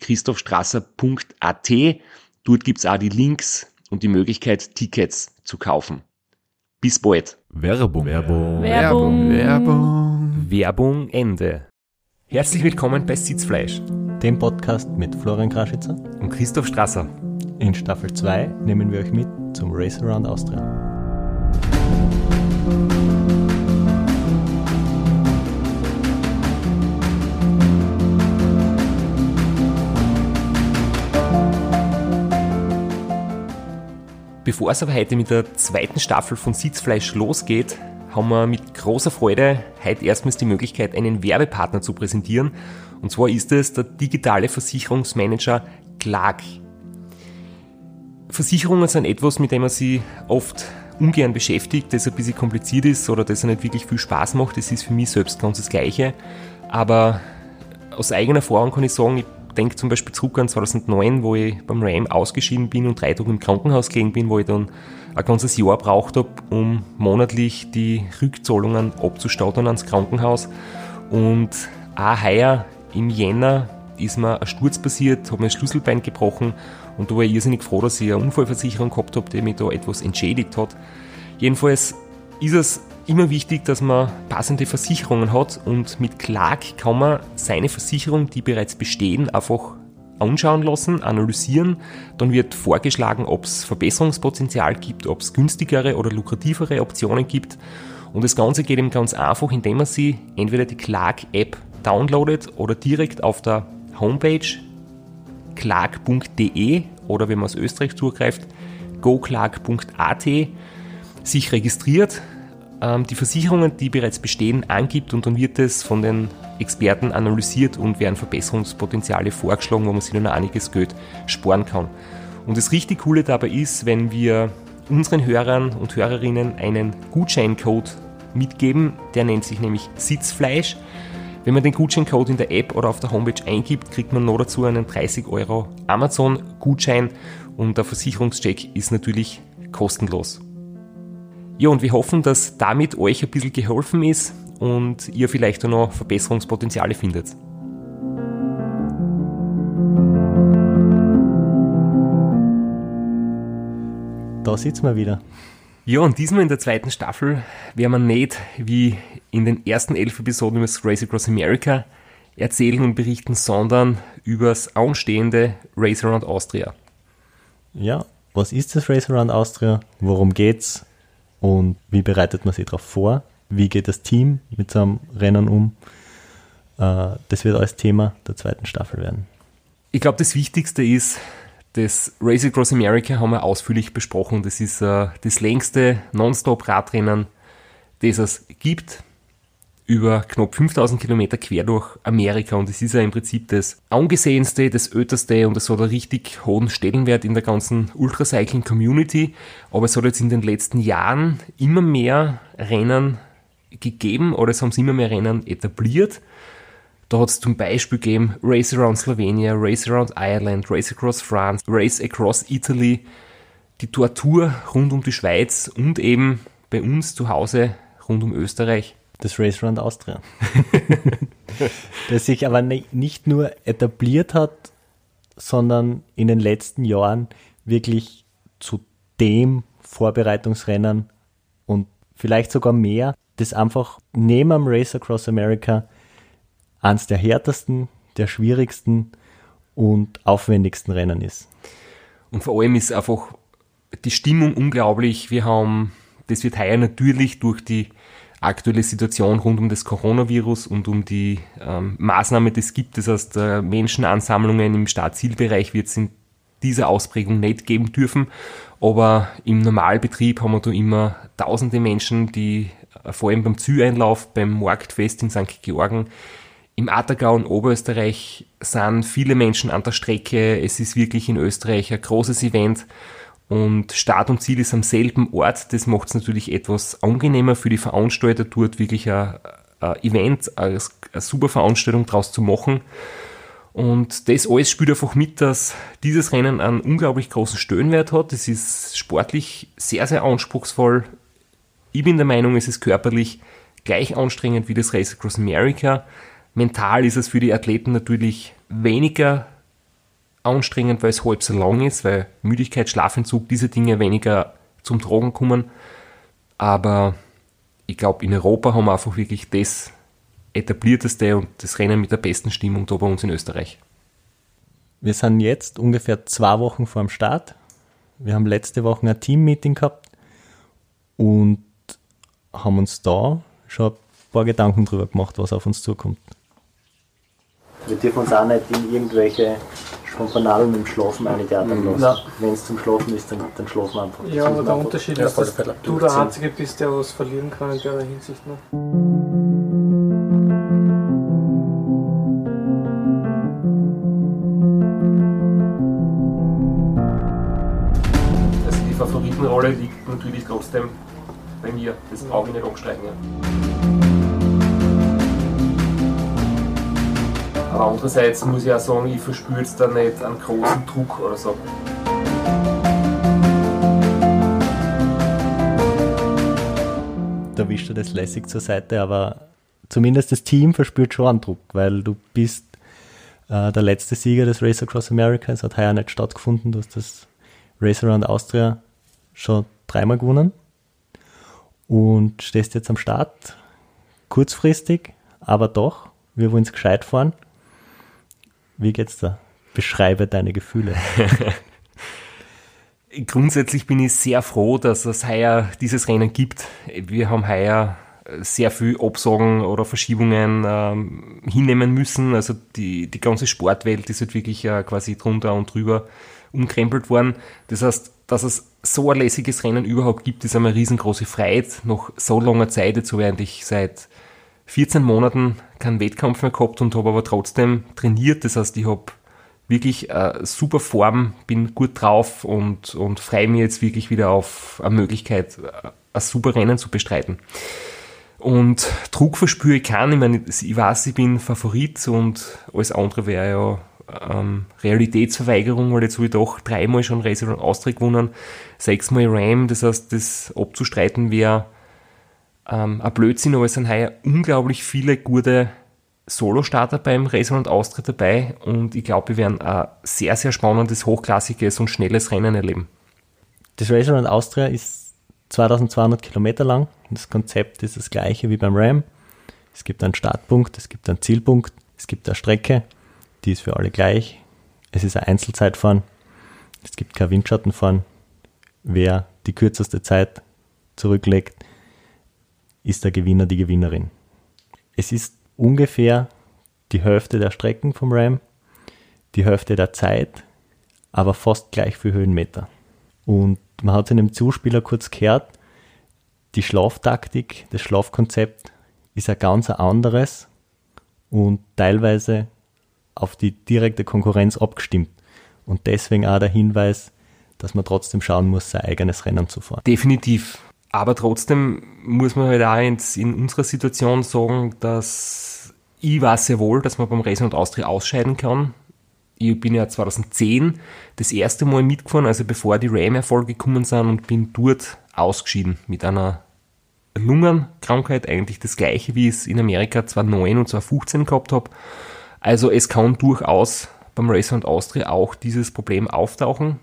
www.christophstrasser.at. Dort gibt's auch die Links und die Möglichkeit, Tickets zu kaufen. Bis bald. Werbung. Werbung. Werbung. Werbung. Werbung Ende. Herzlich willkommen bei Sitzfleisch dem Podcast mit Florian Kraschitzer. und Christoph Strasser. In Staffel 2 nehmen wir euch mit zum Race Around Austria. Bevor es aber heute mit der zweiten Staffel von Sitzfleisch losgeht, haben wir mit großer Freude heute erstmals die Möglichkeit, einen Werbepartner zu präsentieren. Und zwar ist es der digitale Versicherungsmanager Clark. Versicherungen sind etwas, mit dem man sich oft ungern beschäftigt, das ein bisschen kompliziert ist oder das nicht wirklich viel Spaß macht. Das ist für mich selbst ganz das Gleiche. Aber aus eigener Erfahrung kann ich sagen, ich denke zum Beispiel zurück an 2009, wo ich beim RAM ausgeschieden bin und drei Tage im Krankenhaus gelegen bin, wo ich dann ein ganzes Jahr braucht habe, um monatlich die Rückzahlungen abzustattern ans Krankenhaus. Und auch heuer im Jänner ist mir ein Sturz passiert, habe mir das Schlüsselbein gebrochen und da war ich irrsinnig froh, dass ich eine Unfallversicherung gehabt habe, die mich da etwas entschädigt hat. Jedenfalls ist es immer wichtig, dass man passende Versicherungen hat und mit Clark kann man seine Versicherung, die bereits bestehen, einfach anschauen lassen, analysieren. Dann wird vorgeschlagen, ob es Verbesserungspotenzial gibt, ob es günstigere oder lukrativere Optionen gibt. Und das Ganze geht eben ganz einfach, indem man sie entweder die Clark-App downloadet oder direkt auf der Homepage clark.de oder wenn man aus Österreich zugreift, goclark.at sich registriert, ähm, die Versicherungen, die bereits bestehen, angibt und dann wird es von den Experten analysiert und werden Verbesserungspotenziale vorgeschlagen, wo man sich dann einiges Geld sparen kann. Und das richtig Coole dabei ist, wenn wir unseren Hörern und Hörerinnen einen Gutscheincode mitgeben, der nennt sich nämlich Sitzfleisch. Wenn man den Gutscheincode in der App oder auf der Homepage eingibt, kriegt man noch dazu einen 30 Euro Amazon-Gutschein und der Versicherungscheck ist natürlich kostenlos. Ja, und wir hoffen, dass damit euch ein bisschen geholfen ist und ihr vielleicht auch noch Verbesserungspotenziale findet. Da sitzen wir wieder. Ja, und diesmal in der zweiten Staffel werden wir nicht wie in den ersten elf Episoden über das Race Across America erzählen und berichten, sondern über das anstehende Race Around Austria. Ja, was ist das Race Around Austria? Worum geht's? Und wie bereitet man sich darauf vor? Wie geht das Team mit so einem Rennen um? Äh, Das wird alles Thema der zweiten Staffel werden. Ich glaube, das Wichtigste ist, das Race Across America haben wir ausführlich besprochen. Das ist äh, das längste Nonstop-Radrennen, das es gibt. Über knapp 5000 Kilometer quer durch Amerika und es ist ja im Prinzip das angesehenste, das öterste und es hat einen richtig hohen Stellenwert in der ganzen Ultracycling-Community. Aber es hat jetzt in den letzten Jahren immer mehr Rennen gegeben oder es haben sich immer mehr Rennen etabliert. Da hat es zum Beispiel gegeben Race Around Slovenia, Race Around Ireland, Race Across France, Race Across Italy, die Tortur rund um die Schweiz und eben bei uns zu Hause rund um Österreich. Das Race Around Austria. das sich aber ni- nicht nur etabliert hat, sondern in den letzten Jahren wirklich zu dem Vorbereitungsrennen und vielleicht sogar mehr, das einfach neben am Race Across America eins der härtesten, der schwierigsten und aufwendigsten Rennen ist. Und vor allem ist einfach die Stimmung unglaublich. Wir haben, das wird heuer natürlich durch die aktuelle Situation rund um das Coronavirus und um die ähm, Maßnahme, die es gibt, das heißt äh, Menschenansammlungen im Startzielbereich wird es in dieser Ausprägung nicht geben dürfen. Aber im Normalbetrieb haben wir da immer tausende Menschen, die äh, vor allem beim Züeinlauf, beim Marktfest in St. Georgen, im Attergau und Oberösterreich sind viele Menschen an der Strecke. Es ist wirklich in Österreich ein großes Event und Start und Ziel ist am selben Ort. Das macht es natürlich etwas angenehmer für die Veranstalter, dort wirklich ein, ein Event, eine, eine super Veranstaltung draus zu machen. Und das alles spielt einfach mit, dass dieses Rennen einen unglaublich großen Stellenwert hat. Es ist sportlich sehr, sehr anspruchsvoll. Ich bin der Meinung, es ist körperlich gleich anstrengend wie das Race Across America. Mental ist es für die Athleten natürlich weniger anstrengend, weil es halb so lang ist, weil Müdigkeit, Schlafentzug, diese Dinge weniger zum Tragen kommen. Aber ich glaube, in Europa haben wir einfach wirklich das etablierteste und das Rennen mit der besten Stimmung da bei uns in Österreich. Wir sind jetzt ungefähr zwei Wochen vor dem Start. Wir haben letzte Woche ein Team-Meeting gehabt und haben uns da schon ein paar Gedanken drüber gemacht, was auf uns zukommt. Wir dürfen uns auch nicht in irgendwelche Spontanadeln im Schlafen eintheatern lassen. Ja. Wenn es zum Schlafen ist, dann, dann schlafen wir einfach. Ja, aber der Unterschied ist, dass du der Einzige bist, der was verlieren kann in der Hinsicht. Ne? Also die Favoritenrolle liegt natürlich trotzdem bei mir. Das brauche ich nicht abstreichen. Aber andererseits muss ich auch sagen, ich verspüre jetzt da nicht einen großen Druck oder so. Da wischst du das lässig zur Seite, aber zumindest das Team verspürt schon einen Druck, weil du bist äh, der letzte Sieger des Race Across America. Es hat heuer nicht stattgefunden. Du hast das Race Around Austria schon dreimal gewonnen und stehst jetzt am Start. Kurzfristig, aber doch. Wir wollen es gescheit fahren. Wie geht's da? Beschreibe deine Gefühle. Grundsätzlich bin ich sehr froh, dass es heuer dieses Rennen gibt. Wir haben heuer sehr viel Absagen oder Verschiebungen ähm, hinnehmen müssen. Also die, die ganze Sportwelt ist halt wirklich äh, quasi drunter und drüber umkrempelt worden. Das heißt, dass es so ein lässiges Rennen überhaupt gibt, ist eine riesengroße Freiheit. Nach so langer Zeit, jetzt habe ich eigentlich seit 14 Monaten keinen Wettkampf mehr gehabt und habe aber trotzdem trainiert. Das heißt, ich habe wirklich äh, super Form, bin gut drauf und, und freue mich jetzt wirklich wieder auf eine Möglichkeit, äh, ein super Rennen zu bestreiten. Und Druck verspüre ich keinen. Ich meine, ich weiß, ich bin Favorit und alles andere wäre ja ähm, Realitätsverweigerung, weil jetzt habe ich doch dreimal schon Race und Austria gewonnen, sechsmal Ram, das heißt, das abzustreiten wäre ähm, ein Blödsinn, aber es sind heuer unglaublich viele gute Solo-Starter beim Race und Austritt dabei und ich glaube, wir werden ein sehr, sehr spannendes, hochklassiges und schnelles Rennen erleben. Das Race Around Austria ist 2200 Kilometer lang. Das Konzept ist das gleiche wie beim Ram. Es gibt einen Startpunkt, es gibt einen Zielpunkt, es gibt eine Strecke, die ist für alle gleich. Es ist ein Einzelzeitfahren, es gibt kein Windschattenfahren. Wer die kürzeste Zeit zurücklegt, ist der Gewinner die Gewinnerin. Es ist ungefähr die Hälfte der Strecken vom Ram, die Hälfte der Zeit, aber fast gleich viel Höhenmeter. Und man hat in dem Zuspieler kurz gehört, die Schlaftaktik, das Schlafkonzept ist ein ganz anderes und teilweise auf die direkte Konkurrenz abgestimmt. Und deswegen auch der Hinweis, dass man trotzdem schauen muss, sein eigenes Rennen zu fahren. Definitiv. Aber trotzdem muss man halt auch jetzt in unserer Situation sagen, dass ich weiß sehr wohl, dass man beim Racing und Austria ausscheiden kann. Ich bin ja 2010 das erste Mal mitgefahren, also bevor die Ram-Erfolge gekommen sind und bin dort ausgeschieden mit einer Lungenkrankheit, eigentlich das gleiche, wie ich es in Amerika 2009 und 2015 gehabt habe. Also es kann durchaus beim Racing und Austria auch dieses Problem auftauchen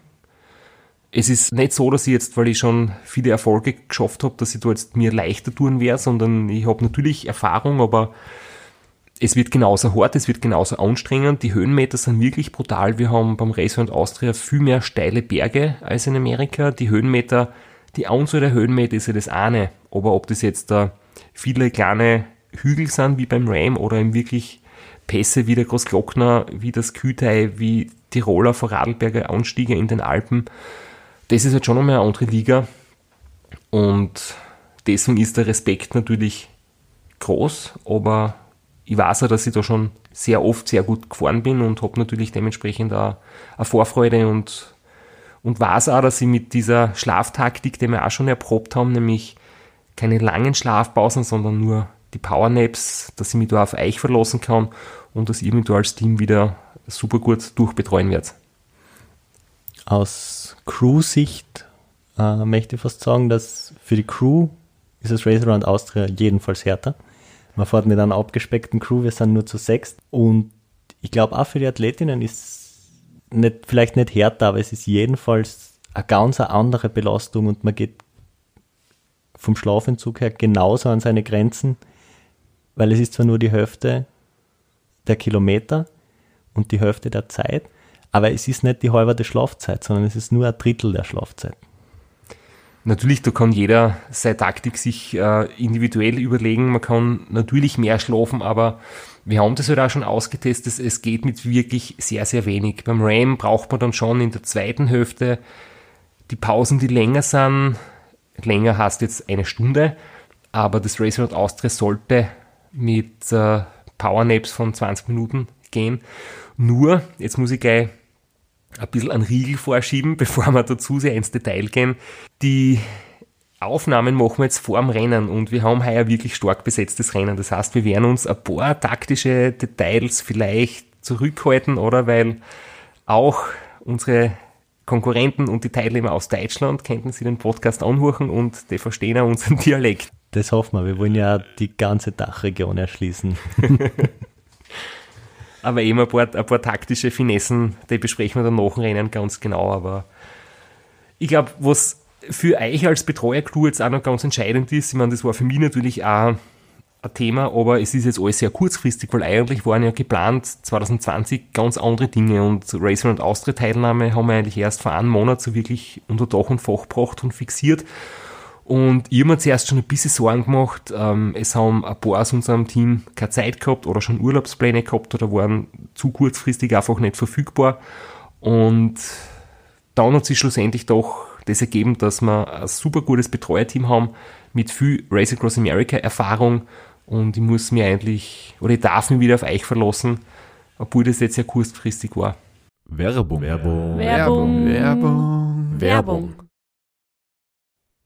es ist nicht so, dass ich jetzt, weil ich schon viele Erfolge geschafft habe, dass ich da jetzt mir leichter tun werde, sondern ich habe natürlich Erfahrung, aber es wird genauso hart, es wird genauso anstrengend. Die Höhenmeter sind wirklich brutal. Wir haben beim Race und Austria viel mehr steile Berge als in Amerika. Die Höhenmeter, die Anzahl der Höhenmeter ist ja das eine. Aber ob das jetzt da viele kleine Hügel sind wie beim Ram oder eben wirklich Pässe wie der Großglockner, wie das Kühtei, wie Tiroler Vorarlberger Anstiege in den Alpen, das ist halt schon nochmal eine andere Liga. Und deswegen ist der Respekt natürlich groß, aber ich weiß auch, dass ich da schon sehr oft sehr gut gefahren bin und habe natürlich dementsprechend auch eine Vorfreude und, und weiß auch, dass ich mit dieser Schlaftaktik, die wir auch schon erprobt haben, nämlich keine langen Schlafpausen, sondern nur die Powernaps, dass ich mich da auf euch verlassen kann und dass ihr mich da als Team wieder super gut durchbetreuen werdet. Aus Crew-Sicht äh, möchte ich fast sagen, dass für die Crew ist das Race Around Austria jedenfalls härter. Man fährt mit einer abgespeckten Crew, wir sind nur zu sechs. Und ich glaube auch für die Athletinnen ist nicht, vielleicht nicht härter, aber es ist jedenfalls eine ganz andere Belastung und man geht vom Schlafentzug her genauso an seine Grenzen, weil es ist zwar nur die Hälfte der Kilometer und die Hälfte der Zeit, aber es ist nicht die halbe Schlafzeit, sondern es ist nur ein Drittel der Schlafzeit. Natürlich, da kann jeder seine Taktik sich äh, individuell überlegen. Man kann natürlich mehr schlafen, aber wir haben das halt auch schon ausgetestet. Es geht mit wirklich sehr, sehr wenig. Beim Ram braucht man dann schon in der zweiten Hälfte die Pausen, die länger sind. Länger heißt jetzt eine Stunde, aber das Race Austria sollte mit äh, Powernaps von 20 Minuten gehen. Nur, jetzt muss ich gleich ein bisschen einen Riegel vorschieben, bevor wir dazu sehr ins Detail gehen. Die Aufnahmen machen wir jetzt vor dem Rennen und wir haben heuer wirklich stark besetztes Rennen. Das heißt, wir werden uns ein paar taktische Details vielleicht zurückhalten, oder weil auch unsere Konkurrenten und die Teilnehmer aus Deutschland könnten sie den Podcast anhören und die verstehen auch unseren Dialekt. Das hoffen wir. Wir wollen ja die ganze Dachregion erschließen. aber eben ein paar, ein paar taktische Finessen, die besprechen wir dann nach dem Rennen ganz genau. Aber ich glaube, was für euch als Betreuercrew jetzt auch noch ganz entscheidend ist, ich meine, das war für mich natürlich auch ein Thema, aber es ist jetzt alles sehr kurzfristig, weil eigentlich waren ja geplant 2020 ganz andere Dinge und Racer und Austria Teilnahme haben wir eigentlich erst vor einem Monat so wirklich unter Dach und Fach gebracht und fixiert. Und ich habe mir zuerst schon ein bisschen Sorgen gemacht. Ähm, es haben ein paar aus unserem Team keine Zeit gehabt oder schon Urlaubspläne gehabt oder waren zu kurzfristig einfach nicht verfügbar. Und dann hat sich schlussendlich doch das ergeben, dass wir ein super gutes Betreuerteam haben mit viel Race Across America Erfahrung. Und ich muss mir eigentlich, oder ich darf mich wieder auf euch verlassen, obwohl das jetzt ja kurzfristig war. Werbung. Werbung. Werbung. Werbung. Werbung.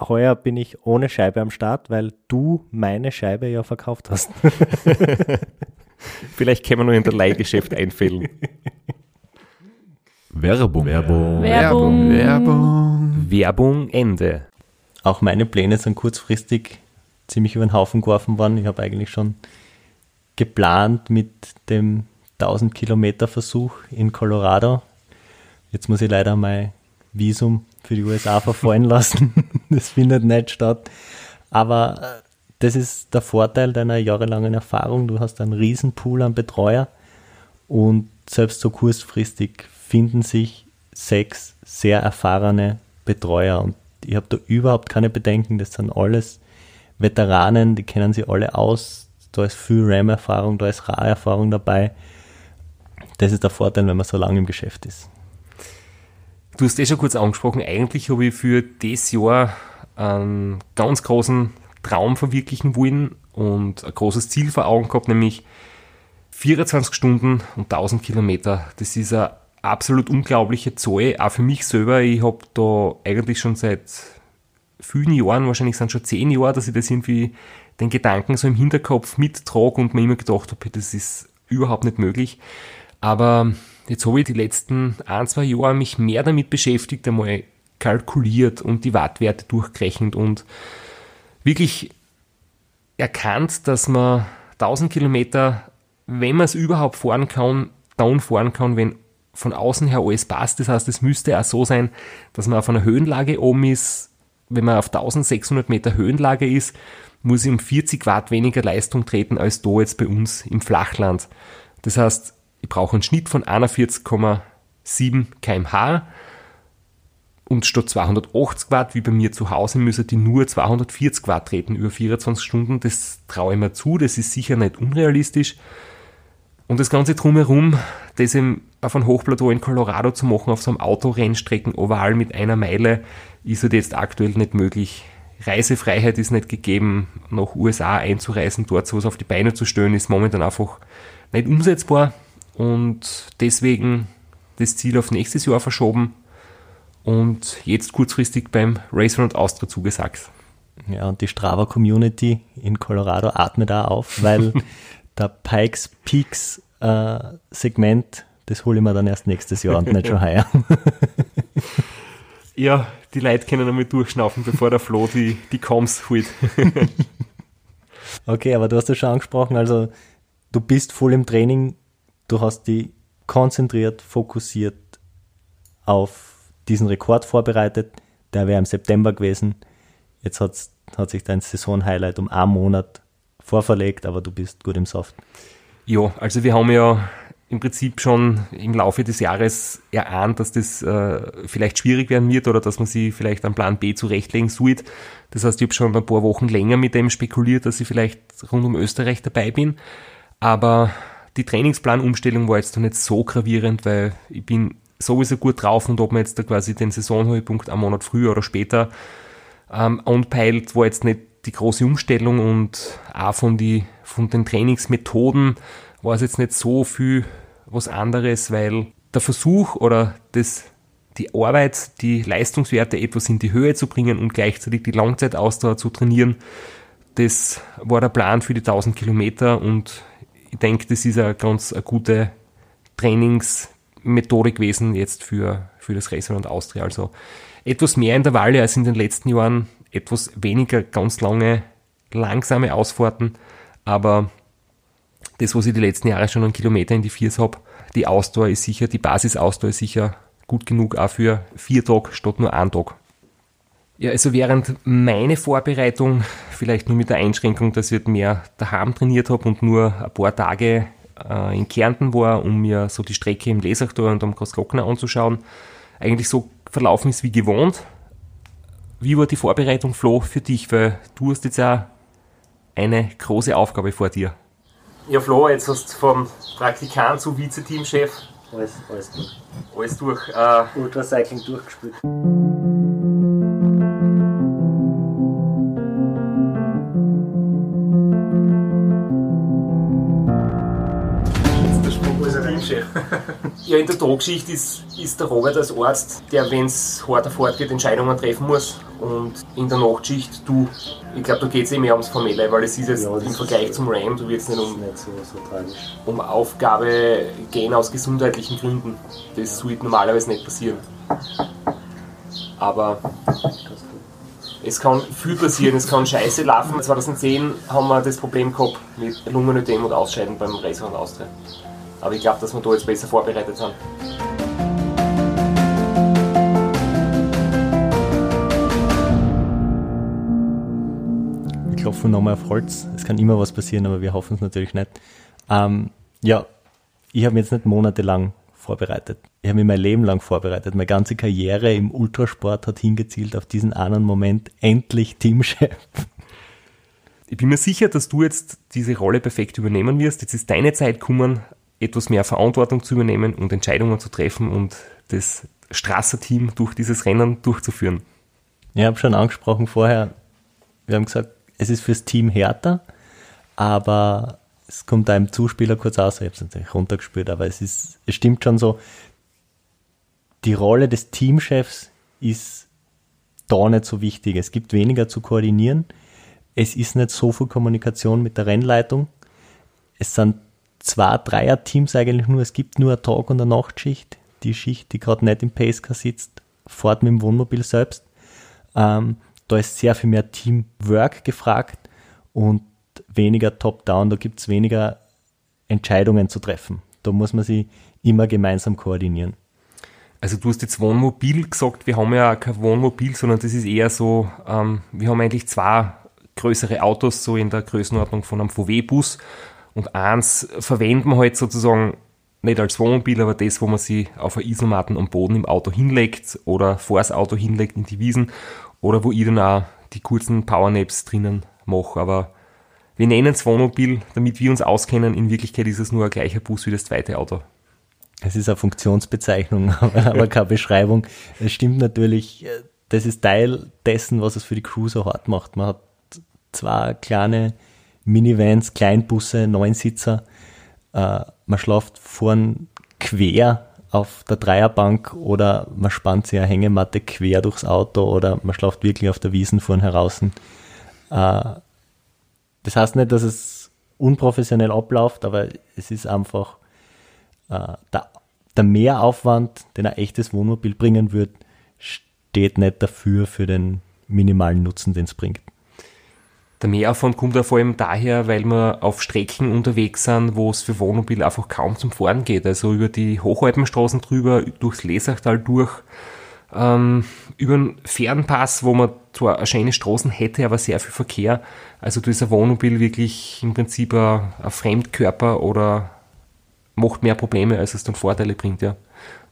Heuer bin ich ohne Scheibe am Start, weil du meine Scheibe ja verkauft hast. Vielleicht können wir nur in der Leihgeschäft einfällen. Werbung. Werbung. Werbung. Werbung. Werbung Ende. Auch meine Pläne sind kurzfristig ziemlich über den Haufen geworfen worden. Ich habe eigentlich schon geplant mit dem 1000 Kilometer Versuch in Colorado. Jetzt muss ich leider mein Visum für die USA verfallen lassen. das findet nicht statt. Aber äh, das ist der Vorteil deiner jahrelangen Erfahrung. Du hast einen Riesenpool an Betreuer und selbst so kurzfristig finden sich sechs sehr erfahrene Betreuer und ich habe da überhaupt keine Bedenken. Das sind alles Veteranen, die kennen sie alle aus. Da ist viel RAM-Erfahrung, da ist RA-Erfahrung dabei. Das ist der Vorteil, wenn man so lange im Geschäft ist. Du hast eh schon kurz angesprochen, eigentlich habe ich für das Jahr einen ganz großen Traum verwirklichen wollen und ein großes Ziel vor Augen gehabt, nämlich 24 Stunden und 1000 Kilometer. Das ist eine absolut unglaubliche Zahl, auch für mich selber. Ich habe da eigentlich schon seit vielen Jahren, wahrscheinlich sind schon zehn Jahre, dass ich das irgendwie den Gedanken so im Hinterkopf mittrage und mir immer gedacht habe, das ist überhaupt nicht möglich. Aber jetzt habe ich die letzten ein, zwei Jahre mich mehr damit beschäftigt, einmal kalkuliert und die Wattwerte durchgerechnet und wirklich erkannt, dass man 1000 Kilometer, wenn man es überhaupt fahren kann, down fahren kann, wenn von außen her alles passt. Das heißt, es müsste auch so sein, dass man auf einer Höhenlage oben ist, wenn man auf 1600 Meter Höhenlage ist, muss ich um 40 Watt weniger Leistung treten als da jetzt bei uns im Flachland. Das heißt, ich brauche einen Schnitt von 41,7 kmh und statt 280 Watt, wie bei mir zu Hause, müssen die nur 240 Watt treten über 24 Stunden. Das traue ich mir zu, das ist sicher nicht unrealistisch. Und das Ganze drumherum, das eben auf einem Hochplateau in Colorado zu machen, auf so einem Autorennstrecken oval mit einer Meile, ist halt jetzt aktuell nicht möglich. Reisefreiheit ist nicht gegeben, nach USA einzureisen, dort sowas auf die Beine zu stellen, ist momentan einfach nicht umsetzbar und deswegen das Ziel auf nächstes Jahr verschoben und jetzt kurzfristig beim Race Round Austria zugesagt. Ja, und die Strava Community in Colorado atmet da auf, weil der Pikes Peaks äh, Segment, das hole ich mir dann erst nächstes Jahr und nicht schon heuer. ja, die Leute können einmal durchschnaufen, bevor der Flo die, die Coms holt. okay, aber du hast es schon angesprochen, also du bist voll im Training, du hast die konzentriert, fokussiert auf diesen Rekord vorbereitet. Der wäre im September gewesen. Jetzt hat sich dein Saisonhighlight um einen Monat vorverlegt, aber du bist gut im Soft. Ja, also wir haben ja im Prinzip schon im Laufe des Jahres erahnt, dass das äh, vielleicht schwierig werden wird oder dass man sie vielleicht am Plan B zurechtlegen sollte. Das heißt, ich habe schon ein paar Wochen länger mit dem spekuliert, dass ich vielleicht rund um Österreich dabei bin. Aber die Trainingsplanumstellung war jetzt noch nicht so gravierend, weil ich bin sowieso gut drauf und ob man jetzt da quasi den Saisonhöhepunkt einen Monat früher oder später ähm, anpeilt, war jetzt nicht die große Umstellung und auch von, die, von den Trainingsmethoden war es jetzt nicht so viel was anderes, weil der Versuch oder das, die Arbeit, die Leistungswerte etwas in die Höhe zu bringen und gleichzeitig die Langzeitausdauer zu trainieren, das war der Plan für die 1000 Kilometer und ich denke, das ist eine ganz eine gute Trainingsmethode gewesen jetzt für, für das Racing und Austria. Also etwas mehr Intervalle als in den letzten Jahren, etwas weniger ganz lange langsame Ausfahrten, aber das, was ich die letzten Jahre schon an Kilometer in die Viers habe, die Ausdauer ist sicher, die Basisausdauer ist sicher gut genug auch für vier Tage statt nur einen Tag. Ja, also während meine Vorbereitung, vielleicht nur mit der Einschränkung, dass ich mehr daheim trainiert habe und nur ein paar Tage äh, in Kärnten war, um mir so die Strecke im Lesachtor und am Großglockner anzuschauen, eigentlich so verlaufen ist wie gewohnt. Wie war die Vorbereitung, Flo, für dich? Weil du hast jetzt ja eine große Aufgabe vor dir. Ja, Flo, jetzt hast du vom Praktikant zu Vize-Teamchef alles, alles durch. Alles durch. Äh, Ultracycling durchgespielt. Ja, in der Drogschicht ist, ist der Robert als Arzt, der, wenn es harter fortgeht, Entscheidungen treffen muss. Und in der Nachtschicht, du, ich glaube, da geht es eh mehr ums Formelle, weil es ist jetzt ja, im Vergleich zum RAM, du wirst nicht um, nicht so, so um Aufgabe gehen aus gesundheitlichen Gründen. Das sollte normalerweise nicht passieren. Aber es kann viel passieren, es kann scheiße laufen. 2010 haben wir das Problem gehabt mit Lungenödem und Ausscheiden beim Racing und Austria. Aber ich glaube, dass wir da jetzt besser vorbereitet sind. Wir klopfen nochmal auf Holz. Es kann immer was passieren, aber wir hoffen es natürlich nicht. Ähm, ja, ich habe mich jetzt nicht monatelang vorbereitet. Ich habe mich mein Leben lang vorbereitet. Meine ganze Karriere im Ultrasport hat hingezielt auf diesen einen Moment, endlich Teamchef. Ich bin mir sicher, dass du jetzt diese Rolle perfekt übernehmen wirst. Jetzt ist deine Zeit gekommen, etwas mehr Verantwortung zu übernehmen und Entscheidungen zu treffen und das Strasser-Team durch dieses Rennen durchzuführen. Ich habe schon angesprochen vorher, wir haben gesagt, es ist fürs Team härter, aber es kommt einem Zuspieler kurz aus, ich habe es natürlich runtergespielt, aber es ist, es stimmt schon so, die Rolle des Teamchefs ist da nicht so wichtig. Es gibt weniger zu koordinieren. Es ist nicht so viel Kommunikation mit der Rennleitung. Es sind zwei Dreier-Teams eigentlich nur. Es gibt nur eine Tag- und eine Nachtschicht. Die Schicht, die gerade nicht im Pacecar sitzt, fährt mit dem Wohnmobil selbst. Ähm, da ist sehr viel mehr Teamwork gefragt und weniger Top-Down. Da gibt es weniger Entscheidungen zu treffen. Da muss man sie immer gemeinsam koordinieren. Also du hast jetzt Wohnmobil gesagt, wir haben ja kein Wohnmobil, sondern das ist eher so, ähm, wir haben eigentlich zwei größere Autos, so in der Größenordnung von einem VW-Bus und eins verwenden wir halt sozusagen nicht als Wohnmobil, aber das, wo man sich auf eine Isomatten am Boden im Auto hinlegt oder vor das Auto hinlegt in die Wiesen oder wo ich dann auch die kurzen Powernaps drinnen mache. Aber wir nennen es Wohnmobil, damit wir uns auskennen. In Wirklichkeit ist es nur ein gleicher Bus wie das zweite Auto. Es ist eine Funktionsbezeichnung, aber keine Beschreibung. Es stimmt natürlich, das ist Teil dessen, was es für die Crew so hart macht. Man hat zwei kleine Minivans, Kleinbusse, Neunsitzer. Äh, man schläft vorn quer auf der Dreierbank oder man spannt sich eine Hängematte quer durchs Auto oder man schläft wirklich auf der Wiesen vorn heraus. Äh, das heißt nicht, dass es unprofessionell abläuft, aber es ist einfach äh, der, der Mehraufwand, den ein echtes Wohnmobil bringen wird, steht nicht dafür für den minimalen Nutzen, den es bringt. Der Mehraufwand kommt ja vor allem daher, weil wir auf Strecken unterwegs sind, wo es für Wohnmobil einfach kaum zum Fahren geht. Also über die Hochalpenstraßen drüber, durchs Lesachtal durch, ähm, über den Fernpass, wo man zwar eine schöne Straßen hätte, aber sehr viel Verkehr. Also da ist ein Wohnmobil wirklich im Prinzip ein, ein Fremdkörper oder macht mehr Probleme, als es dann Vorteile bringt, ja.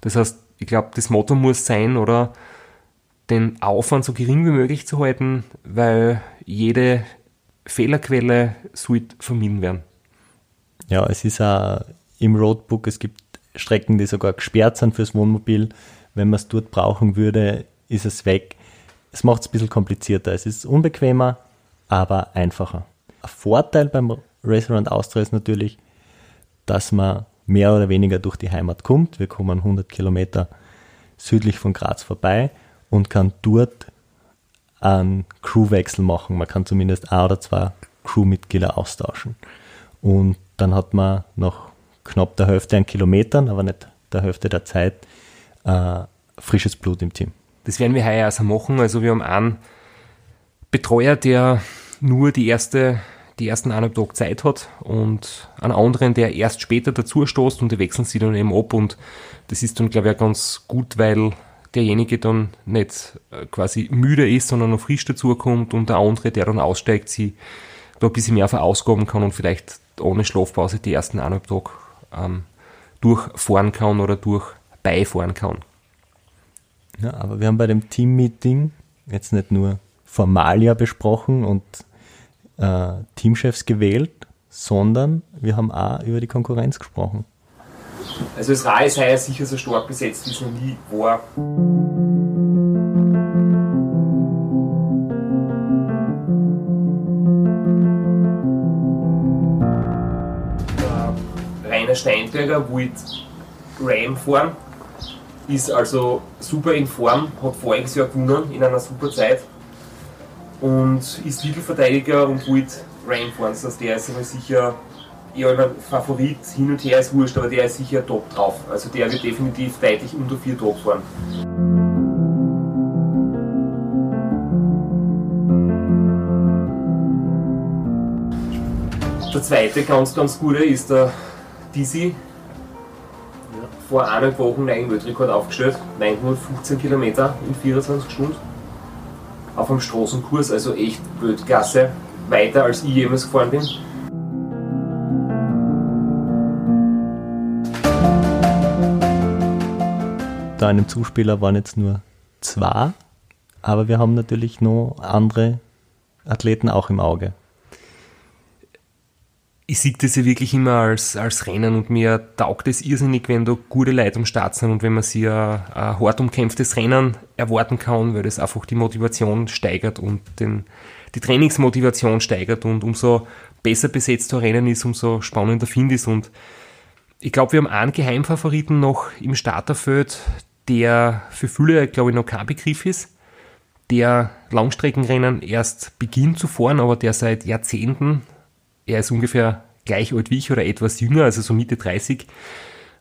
Das heißt, ich glaube, das Motto muss sein, oder den Aufwand so gering wie möglich zu halten, weil jede Fehlerquelle sollte vermieden werden. Ja, es ist auch im Roadbook, es gibt Strecken, die sogar gesperrt sind fürs Wohnmobil. Wenn man es dort brauchen würde, ist es weg. Es macht es ein bisschen komplizierter. Es ist unbequemer, aber einfacher. Ein Vorteil beim Restaurant Austria ist natürlich, dass man mehr oder weniger durch die Heimat kommt. Wir kommen 100 Kilometer südlich von Graz vorbei und kann dort einen Crewwechsel machen. Man kann zumindest ein oder zwei Crewmitglieder austauschen. Und dann hat man nach knapp der Hälfte an Kilometern, aber nicht der Hälfte der Zeit, äh, frisches Blut im Team. Das werden wir heuer also machen. Also wir haben einen Betreuer, der nur die erste die ersten eineinhalb Tage Zeit hat und einen anderen, der erst später dazu stoßt und die wechseln sie dann eben ab und das ist dann, glaube ich, auch ganz gut, weil derjenige dann nicht äh, quasi müde ist, sondern noch frisch dazukommt und der andere, der dann aussteigt, sie da ein bisschen mehr verausgaben kann und vielleicht ohne Schlafpause die ersten eineinhalb Tage ähm, durchfahren kann oder durchbeifahren kann. Ja, aber wir haben bei dem Team-Meeting jetzt nicht nur Formalia besprochen und äh, Teamchefs gewählt, sondern wir haben auch über die Konkurrenz gesprochen. Also das Ra ist heuer sicher so stark besetzt, wie es noch nie war. Rainer Steinberger wollte Ram fahren, ist also super in Form, hat voriges Jahr gewonnen in einer super Zeit und ist Titelverteidiger und wollte Ram fahren. Das heißt, der ist immer sicher eher ein Favorit, hin und her ist wurscht, aber der ist sicher top drauf. Also der wird definitiv deutlich unter 4 Top fahren. Der zweite ganz, ganz gute ist der Dizzy. Vor einer Woche einen neuen Weltrekord aufgestellt. 915 Kilometer in 24 Stunden. Auf einem Straßenkurs, also echt Weltklasse. Weiter als ich jemals gefahren bin. Deinem Zuspieler waren jetzt nur zwei, aber wir haben natürlich noch andere Athleten auch im Auge. Ich sehe das ja wirklich immer als, als Rennen und mir taugt es irrsinnig, wenn da gute Leute am Start sind und wenn man sich ein, ein hart umkämpftes Rennen erwarten kann, weil das einfach die Motivation steigert und den, die Trainingsmotivation steigert und umso besser besetzt ein Rennen ist, umso spannender finde ich es. Und ich glaube, wir haben einen Geheimfavoriten noch im Starterfeld, der für viele, glaube ich, noch kein Begriff ist, der Langstreckenrennen erst beginnt zu fahren, aber der seit Jahrzehnten, er ist ungefähr gleich alt wie ich oder etwas jünger, also so Mitte 30,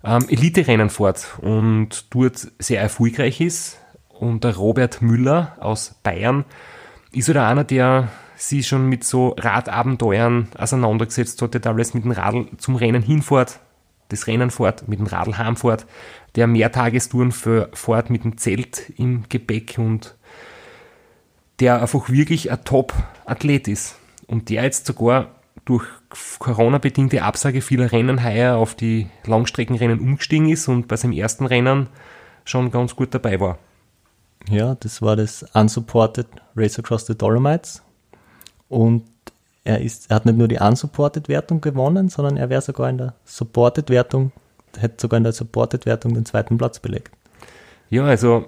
ähm, Elite-Rennen fährt und dort sehr erfolgreich ist. Und der Robert Müller aus Bayern ist oder einer, der sich schon mit so Radabenteuern auseinandergesetzt hat, der teilweise mit dem Radl zum Rennen hinfährt, das Rennen fährt, mit dem Radl heimfährt, der Mehrtagestouren fährt mit dem Zelt im Gepäck und der einfach wirklich ein Top-Athlet ist. Und der jetzt sogar durch Corona-bedingte Absage vieler Rennen heuer auf die Langstreckenrennen umgestiegen ist und bei seinem ersten Rennen schon ganz gut dabei war. Ja, das war das Unsupported Race Across the Dolomites. Und er, ist, er hat nicht nur die Unsupported-Wertung gewonnen, sondern er wäre sogar in der Supported-Wertung, hätte sogar in der Supported-Wertung den zweiten Platz belegt. Ja, also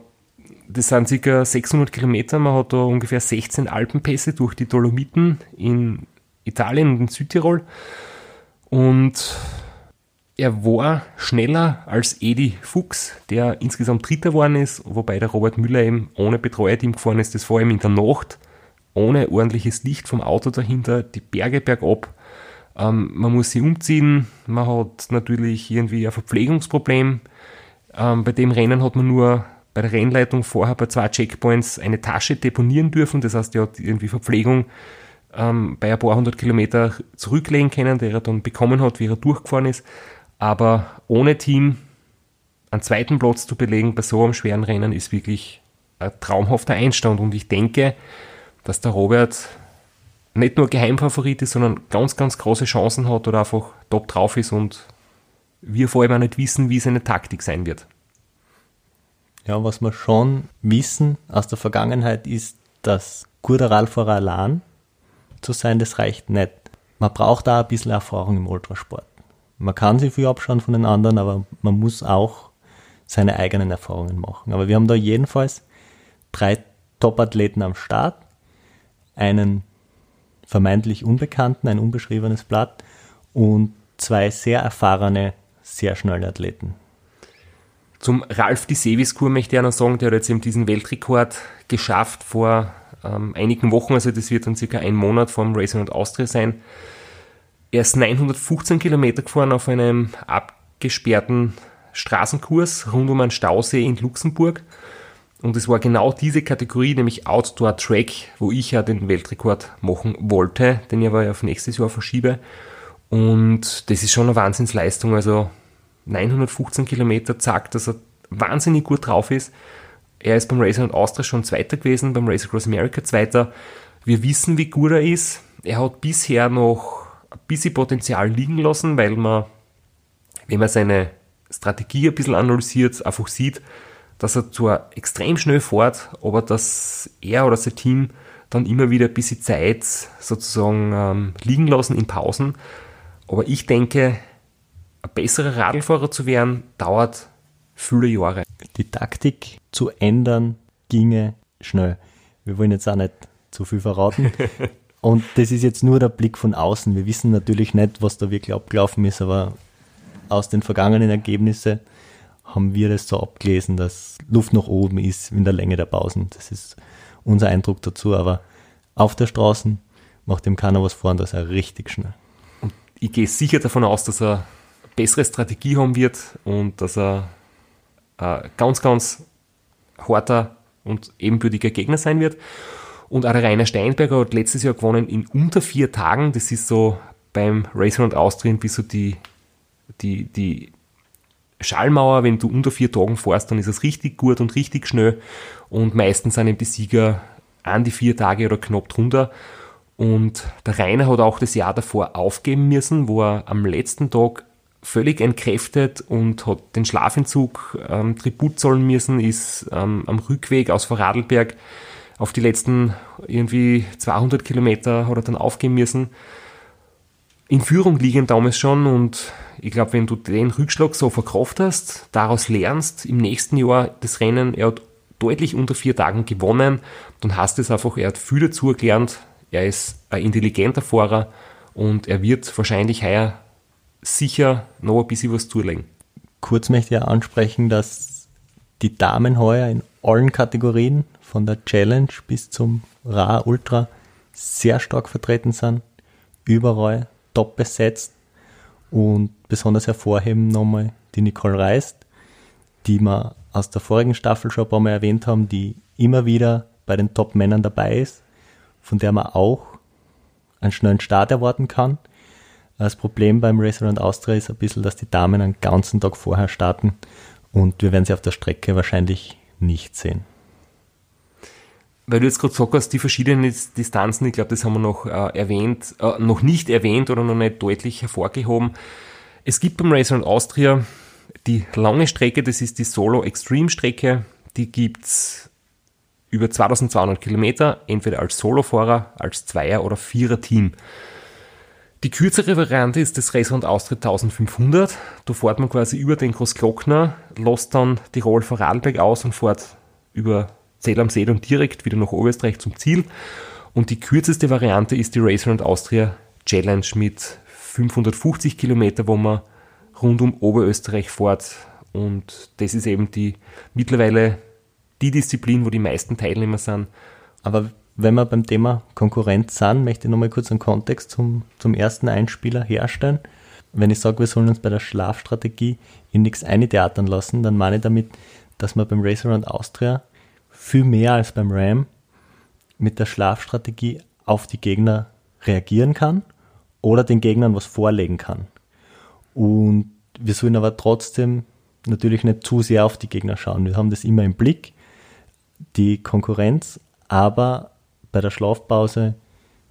das sind ca. 600 Kilometer. Man hat da ungefähr 16 Alpenpässe durch die Dolomiten in Italien und in Südtirol. Und er war schneller als Edi Fuchs, der insgesamt Dritter geworden ist, wobei der Robert Müller eben ohne Betreuerteam gefahren ist. Das vor allem in der Nacht, ohne ordentliches Licht vom Auto dahinter, die Berge bergab. Ähm, man muss sie umziehen, man hat natürlich irgendwie ein Verpflegungsproblem. Ähm, bei dem Rennen hat man nur bei der Rennleitung vorher bei zwei Checkpoints eine Tasche deponieren dürfen. Das heißt, er hat irgendwie Verpflegung ähm, bei ein paar hundert Kilometer zurücklegen können, der er dann bekommen hat, wie er durchgefahren ist. Aber ohne Team einen zweiten Platz zu belegen bei so einem schweren Rennen ist wirklich ein traumhafter Einstand. Und ich denke, dass der Robert nicht nur Geheimfavorit ist, sondern ganz, ganz große Chancen hat oder einfach top drauf ist und wir vor allem auch nicht wissen, wie seine Taktik sein wird. Ja, was wir schon wissen aus der Vergangenheit ist, dass guter Radfahrer allein zu sein, das reicht nicht. Man braucht da ein bisschen Erfahrung im Ultrasport. Man kann sich viel abschauen von den anderen, aber man muss auch seine eigenen Erfahrungen machen. Aber wir haben da jedenfalls drei Top-Athleten am Start, einen vermeintlich Unbekannten, ein unbeschriebenes Blatt und zwei sehr erfahrene, sehr schnelle Athleten. Zum Ralf Diseviskur möchte ich auch noch sagen, der hat jetzt eben diesen Weltrekord geschafft vor ähm, einigen Wochen, also das wird dann circa ein Monat vom Racing und Austria sein. Er ist 915 Kilometer gefahren auf einem abgesperrten Straßenkurs rund um einen Stausee in Luxemburg Und es war genau diese Kategorie, nämlich Outdoor Track, wo ich ja den Weltrekord machen wollte, den ich aber ja auf nächstes Jahr verschiebe. Und das ist schon eine Wahnsinnsleistung. Also 915 Kilometer sagt, dass er wahnsinnig gut drauf ist. Er ist beim Racer und Austria schon Zweiter gewesen, beim Race Across America Zweiter. Wir wissen, wie gut er ist. Er hat bisher noch ein bisschen Potenzial liegen lassen, weil man, wenn man seine Strategie ein bisschen analysiert, einfach sieht, dass er zwar extrem schnell fährt, aber dass er oder sein Team dann immer wieder ein bisschen Zeit sozusagen ähm, liegen lassen in Pausen. Aber ich denke, ein besserer Radlfahrer zu werden, dauert viele Jahre. Die Taktik zu ändern ginge schnell. Wir wollen jetzt auch nicht zu viel verraten. Und das ist jetzt nur der Blick von außen. Wir wissen natürlich nicht, was da wirklich abgelaufen ist, aber aus den vergangenen Ergebnissen haben wir das so abgelesen, dass Luft nach oben ist in der Länge der Pausen. Das ist unser Eindruck dazu, aber auf der Straße macht dem keiner was vor und das ist er richtig schnell. Und ich gehe sicher davon aus, dass er eine bessere Strategie haben wird und dass er ein ganz, ganz harter und ebenbürtiger Gegner sein wird. Und auch der Rainer Steinberger hat letztes Jahr gewonnen in unter vier Tagen. Das ist so beim Racer und Austrian wie so die, die, die Schallmauer, wenn du unter vier Tagen fährst, dann ist es richtig gut und richtig schnell. Und meistens sind eben die Sieger an die vier Tage oder knapp drunter. Und der Rainer hat auch das Jahr davor aufgeben müssen, wo er am letzten Tag völlig entkräftet und hat den Schlafentzug ähm, Tribut zollen müssen, ist ähm, am Rückweg aus Vorarlberg auf die letzten irgendwie 200 Kilometer hat er dann aufgeben müssen. In Führung liegen damals schon und ich glaube, wenn du den Rückschlag so verkauft hast, daraus lernst, im nächsten Jahr das Rennen, er hat deutlich unter vier Tagen gewonnen, dann hast es einfach, er hat viel dazu gelernt, er ist ein intelligenter Fahrer und er wird wahrscheinlich heuer sicher noch ein bisschen was zulegen. Kurz möchte ich ansprechen, dass die Damen heuer in allen Kategorien, von der Challenge bis zum Ra Ultra, sehr stark vertreten sind. Überall top besetzt. Und besonders hervorheben nochmal die Nicole Reist, die wir aus der vorigen Staffel schon ein paar Mal erwähnt haben, die immer wieder bei den Top-Männern dabei ist, von der man auch einen schnellen Start erwarten kann. Das Problem beim Race Around Austria ist ein bisschen, dass die Damen einen ganzen Tag vorher starten und wir werden sie auf der Strecke wahrscheinlich nicht sehen. Weil du jetzt gerade gesagt hast, die verschiedenen Distanzen, ich glaube, das haben wir noch äh, erwähnt, äh, noch nicht erwähnt oder noch nicht deutlich hervorgehoben. Es gibt beim Race Around Austria die lange Strecke, das ist die Solo Extreme Strecke, die gibt es über 2200 Kilometer, entweder als Solofahrer, als Zweier- oder Vierer-Team. Die kürzere Variante ist das Race Rund Austritt 1500. Da fährt man quasi über den Großglockner, lässt dann Tirol Vorarlberg aus und fährt über Zell am See und direkt wieder nach Oberösterreich zum Ziel. Und die kürzeste Variante ist die Race Rund Austria Challenge mit 550 Kilometer, wo man rund um Oberösterreich fährt. Und das ist eben die mittlerweile die Disziplin, wo die meisten Teilnehmer sind. Aber wenn wir beim Thema Konkurrenz sind, möchte ich nochmal kurz einen Kontext zum, zum ersten Einspieler herstellen. Wenn ich sage, wir sollen uns bei der Schlafstrategie in nichts eintheatern lassen, dann meine ich damit, dass man beim Race Around Austria viel mehr als beim Ram mit der Schlafstrategie auf die Gegner reagieren kann oder den Gegnern was vorlegen kann. Und wir sollen aber trotzdem natürlich nicht zu sehr auf die Gegner schauen. Wir haben das immer im Blick, die Konkurrenz, aber bei der Schlafpause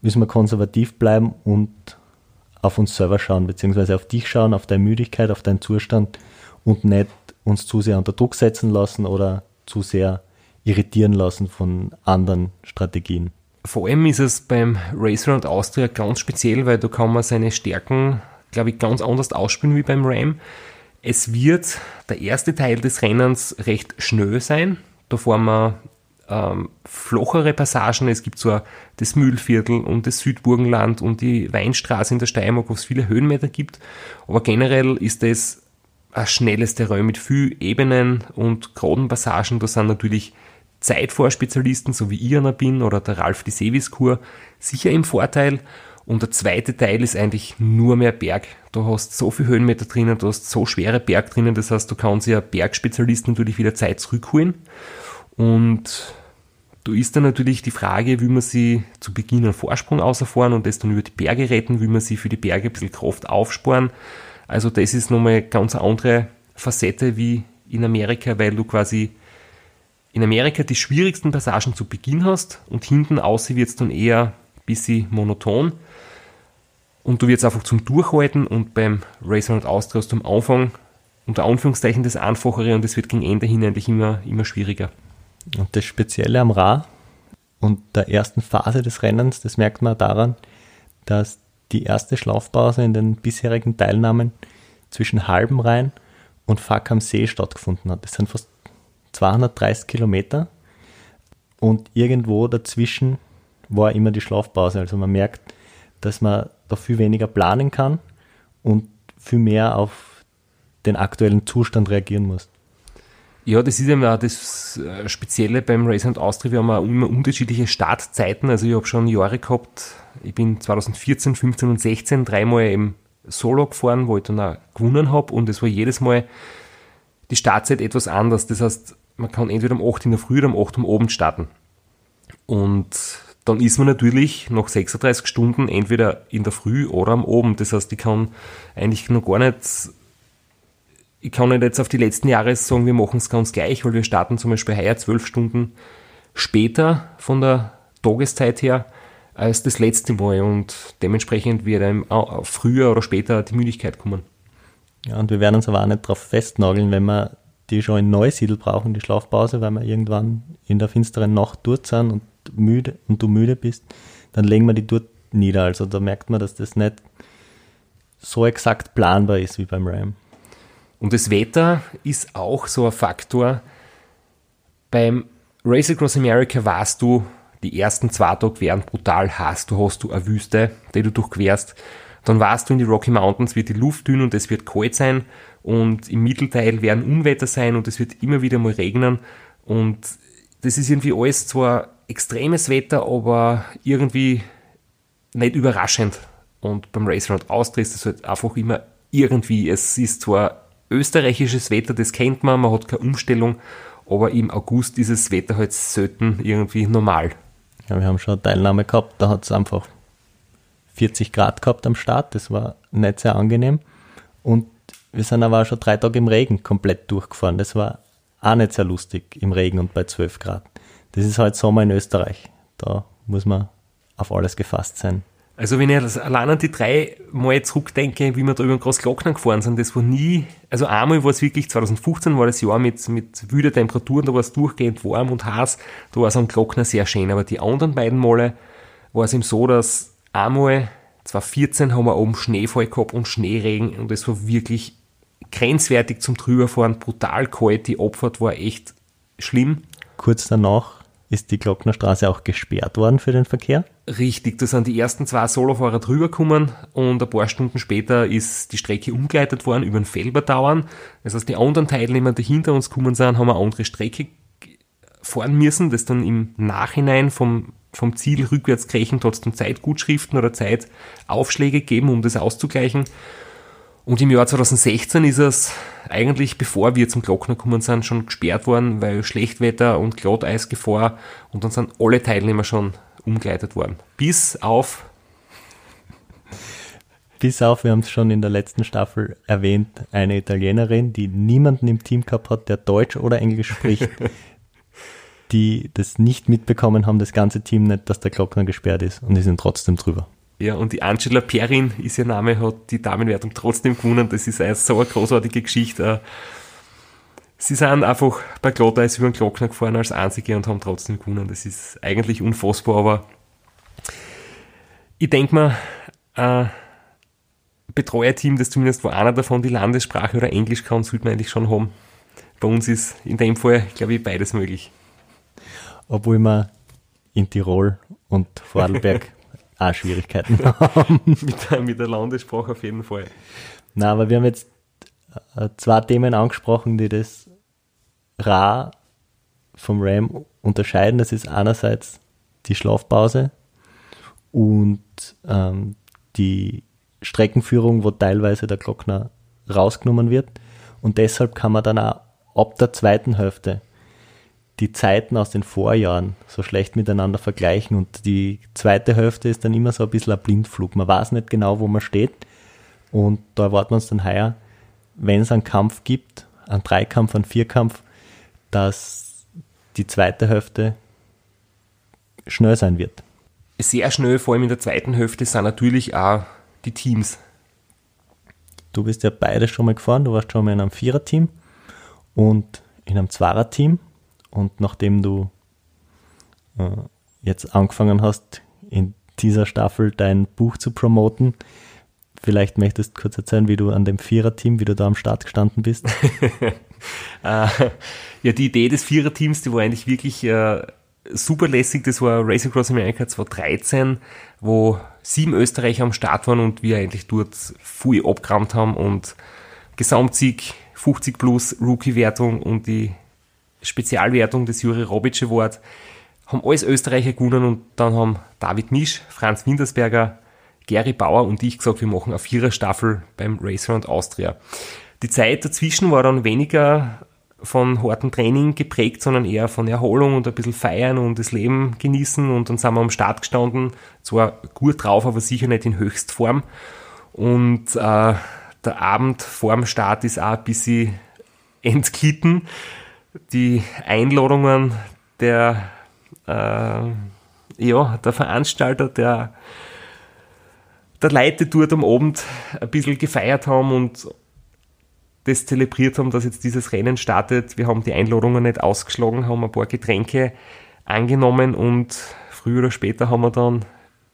müssen wir konservativ bleiben und auf uns selber schauen, beziehungsweise auf dich schauen, auf deine Müdigkeit, auf deinen Zustand und nicht uns zu sehr unter Druck setzen lassen oder zu sehr irritieren lassen von anderen Strategien. Vor allem ist es beim Race Round Austria ganz speziell, weil da kann man seine Stärken, glaube ich, ganz anders ausspielen wie beim Ram. Es wird der erste Teil des Rennens recht schnell sein. Da fahren wir ähm, flochere Passagen. Es gibt so das Mühlviertel und das Südburgenland und die Weinstraße in der Steiermark, wo es viele Höhenmeter gibt. Aber generell ist es ein schnelles Terrain mit viel Ebenen und geraden Passagen. Da sind natürlich Zeitvorspezialisten, so wie ich einer bin, oder der Ralf die Seviskur, sicher im Vorteil. Und der zweite Teil ist eigentlich nur mehr Berg. Du hast so viele Höhenmeter drinnen, du hast so schwere Berg drinnen, das heißt, du kannst ja Bergspezialisten natürlich wieder Zeit zurückholen. Und da ist dann natürlich die Frage, wie man sie zu Beginn einen Vorsprung auserfahren und das dann über die Berge retten, wie man sie für die Berge ein bisschen Kraft aufsparen. Also das ist nochmal ganz eine andere Facette wie in Amerika, weil du quasi in Amerika die schwierigsten Passagen zu Beginn hast und hinten außen wird es dann eher ein bisschen monoton und du wirst einfach zum Durchhalten und beim Race Around Austria hast du am Anfang unter Anführungszeichen das Einfachere und es wird gegen Ende hin eigentlich immer, immer schwieriger. Und das Spezielle am Ra und der ersten Phase des Rennens, das merkt man daran, dass die erste Schlafpause in den bisherigen Teilnahmen zwischen Halbenrhein und Fack am See stattgefunden hat. Das sind fast 230 Kilometer und irgendwo dazwischen war immer die Schlafpause. Also man merkt, dass man da viel weniger planen kann und viel mehr auf den aktuellen Zustand reagieren muss. Ja, das ist eben auch das äh, Spezielle beim Race and Austria. Wir haben auch immer unterschiedliche Startzeiten. Also ich habe schon Jahre gehabt, ich bin 2014, 15 und 16 dreimal im Solo gefahren, wo ich dann auch gewonnen habe und es war jedes Mal die Startzeit etwas anders. Das heißt, man kann entweder um 8 in der Früh oder um 8 am Abend starten. Und dann ist man natürlich nach 36 Stunden entweder in der Früh oder am Abend. Das heißt, ich kann eigentlich noch gar nicht, ich kann nicht jetzt auf die letzten Jahre sagen, wir machen es ganz gleich, weil wir starten zum Beispiel heuer 12 Stunden später von der Tageszeit her als das letzte Mal und dementsprechend wird einem früher oder später die Müdigkeit kommen. Ja, und wir werden uns aber auch nicht darauf festnageln, wenn wir die schon in Neusiedl brauchen, die Schlafpause, weil wir irgendwann in der finsteren Nacht dort sind und müde und du müde bist, dann legen wir die dort nieder. Also da merkt man, dass das nicht so exakt planbar ist wie beim RAM. Und das Wetter ist auch so ein Faktor. Beim Race Across America warst du, die ersten zwei Tage wären brutal heiß. Du hast du eine Wüste, die du durchquerst. Dann warst du in die Rocky Mountains, wird die Luft dünn und es wird kalt sein. Und im Mittelteil werden Unwetter sein und es wird immer wieder mal regnen. Und das ist irgendwie alles zwar extremes Wetter, aber irgendwie nicht überraschend. Und beim Race Round Austria ist es halt einfach immer irgendwie. Es ist zwar österreichisches Wetter, das kennt man, man hat keine Umstellung, aber im August ist das Wetter halt selten irgendwie normal. Ja, wir haben schon eine Teilnahme gehabt, da hat es einfach 40 Grad gehabt am Start, das war nicht sehr angenehm. Und wir sind aber auch schon drei Tage im Regen komplett durchgefahren, das war auch nicht sehr lustig im Regen und bei 12 Grad. Das ist halt Sommer in Österreich, da muss man auf alles gefasst sein. Also wenn ich allein an die drei Mal zurückdenke, wie wir da über den Großglockner gefahren sind, das war nie, also einmal war es wirklich, 2015 war das Jahr mit, mit wüder Temperaturen, da war es durchgehend warm und heiß, da war es am Glockner sehr schön, aber die anderen beiden Male war es eben so, dass einmal, 2014 haben wir oben Schneefall gehabt und Schneeregen und es war wirklich grenzwertig zum drüberfahren, brutal kalt, die Abfahrt war echt schlimm. Kurz danach ist die Glocknerstraße auch gesperrt worden für den Verkehr? Richtig, da sind die ersten zwei Solofahrer drüber gekommen und ein paar Stunden später ist die Strecke umgeleitet worden über den Felberdauern. Das heißt, die anderen Teilnehmer, die hinter uns gekommen sind, haben eine andere Strecke fahren müssen, das dann im Nachhinein vom, vom Ziel rückwärts es dann Zeitgutschriften oder Zeitaufschläge gegeben, um das auszugleichen. Und im Jahr 2016 ist es eigentlich, bevor wir zum Glockner gekommen sind, schon gesperrt worden, weil Schlechtwetter und Glatteisgefahr und dann sind alle Teilnehmer schon umgeleitet worden. Bis auf. Bis auf, wir haben es schon in der letzten Staffel erwähnt, eine Italienerin, die niemanden im Team gehabt hat, der Deutsch oder Englisch spricht, die das nicht mitbekommen haben, das ganze Team nicht, dass der Glockner gesperrt ist und die sind trotzdem drüber. Ja, und die Angela Perrin ist ihr Name, hat die Damenwertung trotzdem gewonnen. Das ist eine so eine großartige Geschichte. Sie sind einfach bei Glatteis über den Glockner gefahren als Einzige und haben trotzdem gewonnen. Das ist eigentlich unfassbar, aber ich denke mal, ein Betreuerteam, das zumindest wo einer davon die Landessprache oder Englisch kann, sollte man eigentlich schon haben. Bei uns ist in dem Fall, glaube ich, beides möglich. Obwohl wir in Tirol und Vorarlberg auch Schwierigkeiten haben. mit, der, mit der Landessprache auf jeden Fall. Na, aber wir haben jetzt äh, zwei Themen angesprochen, die das Ra vom RAM unterscheiden. Das ist einerseits die Schlafpause und ähm, die Streckenführung, wo teilweise der Glockner rausgenommen wird. Und deshalb kann man dann auch ab der zweiten Hälfte die Zeiten aus den Vorjahren so schlecht miteinander vergleichen und die zweite Hälfte ist dann immer so ein bisschen ein Blindflug. Man weiß nicht genau, wo man steht und da erwarten wir uns dann heuer, wenn es einen Kampf gibt, einen Dreikampf, einen Vierkampf, dass die zweite Hälfte schnell sein wird. Sehr schnell, vor allem in der zweiten Hälfte, sind natürlich auch die Teams. Du bist ja beide schon mal gefahren, du warst schon mal in einem Viererteam und in einem Zweierteam und nachdem du äh, jetzt angefangen hast, in dieser Staffel dein Buch zu promoten, vielleicht möchtest du kurz erzählen, wie du an dem Viererteam, wie du da am Start gestanden bist. äh, ja, die Idee des Viererteams, die war eigentlich wirklich äh, super lässig. Das war Race Across America 2013, wo sieben Österreicher am Start waren und wir eigentlich dort viel abgerammt haben und Gesamtsieg 50 plus Rookie-Wertung und die Spezialwertung des Juri Robic Award haben alles Österreicher gewonnen und dann haben David Misch, Franz Wintersberger, Gary Bauer und ich gesagt, wir machen eine Vierer-Staffel beim Race Round Austria. Die Zeit dazwischen war dann weniger von hartem Training geprägt, sondern eher von Erholung und ein bisschen feiern und das Leben genießen. Und dann sind wir am Start gestanden, zwar gut drauf, aber sicher nicht in Höchstform. Und äh, der Abend vorm Start ist auch ein bisschen entglitten die Einladungen der, äh, ja, der Veranstalter, der, der Leute dort am Abend ein bisschen gefeiert haben und das zelebriert haben, dass jetzt dieses Rennen startet. Wir haben die Einladungen nicht ausgeschlagen, haben ein paar Getränke angenommen und früher oder später haben wir dann